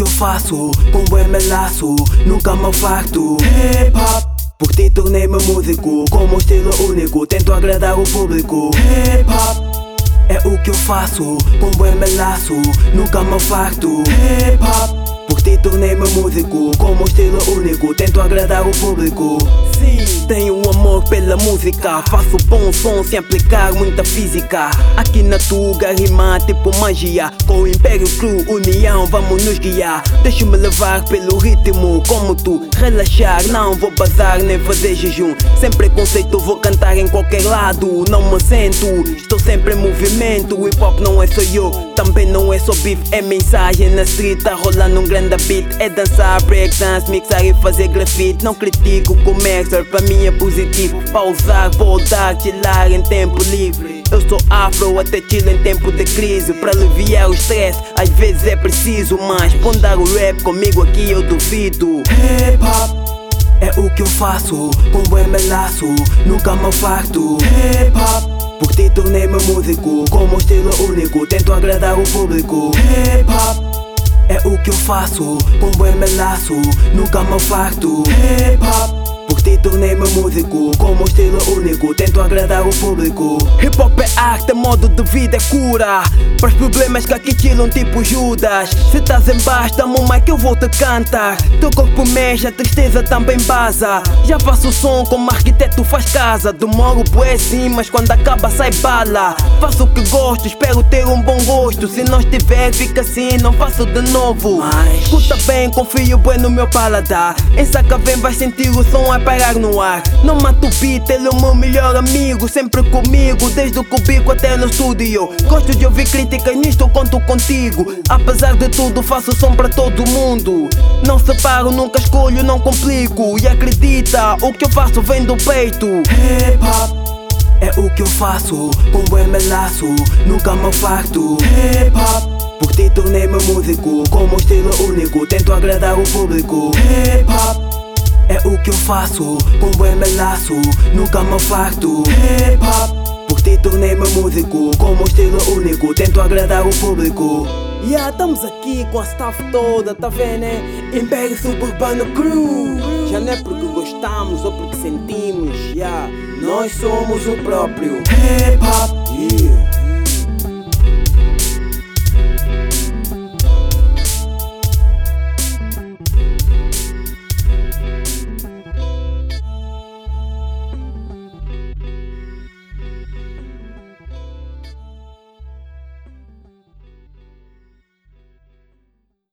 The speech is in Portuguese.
que eu faço, com bom melaço, nunca me farto. Hip hop. Por ti tornei-me músico, com um estilo único, tento agradar o público. Hip hop. É o que eu faço, com bom melaço, nunca me farto. Hip hop. Por ti tornei-me músico, com um estilo único, tento agradar o público. Sim, tenho um amor pela música, faço bom som sem aplicar muita física. Aqui na Tuga rima tipo magia, com o Império Cru, união, vamos nos guiar. Deixa-me levar pelo ritmo, como tu, relaxar, não vou bazar nem fazer jejum. Sem preconceito, vou cantar em qualquer lado, não me sento, estou sempre em movimento. Hip hop não é só eu, também não é só beef, é mensagem na street, tá rolando um grande beat. É dançar, breakdance, mixar e fazer grafite. Não critico o comércio, para mim é positivo. Pausar, voltar, chilar em tempo livre. Eu sou afro, até chilo em tempo de crise. Para aliviar o stress, às vezes é preciso, mas pondar o rap comigo aqui eu duvido. Hip hop. É o que eu faço, com bom melaço, nunca me farto. Hip hop. Por ti tornei-me músico, com um estilo único, tento agradar o público. Hip hop. É o que eu faço, com bom melaço, nunca me farto. Hip hop. Por ti tornei-me músico, com um estilo único, tento agradar o público. Hip hop é arte, é modo de vida, é cura. Para os problemas que aqui chilam tipo Judas. Se estás em baixo, dá-me mic que eu vou te cantar. Teu corpo mexe, a tristeza também baza. Já faço som como arquiteto faz casa. Demoro bué sim, mas quando acaba sai bala. Faço o que gosto, espero ter um bom gosto. Se não estiver, fica assim, não faço de novo. Mas... Escuta bem, confio bué no meu paladar. Em saca vem, vai sentir o som a parar no ar. Não mato o beat, ele é o meu melhor amigo. Sempre comigo, desde o cubico até no estúdio. Gosto de ouvir críticas, nisto conto contigo. Apesar de tudo, faço som para todo mundo. Não separo, nunca escolho, não complico. E acredita, o que eu faço vem do peito. Hip hop. É o que eu faço, com bom melaço, nunca me farto. Hip hop. Por ti tornei-me músico, com um estilo único, tento agradar o público. Hip hop. É o que eu faço, com bom melaço, nunca me farto. Hip hop. Por ti tornei-me músico, com um estilo único, tento agradar o público. Yeah, estamos aqui com a staff toda, tá vendo? Né? Império Suburbano Crew. Já não é porque gostamos ou porque sentimos, yeah. Nós somos o próprio Hip Hop. Yeah.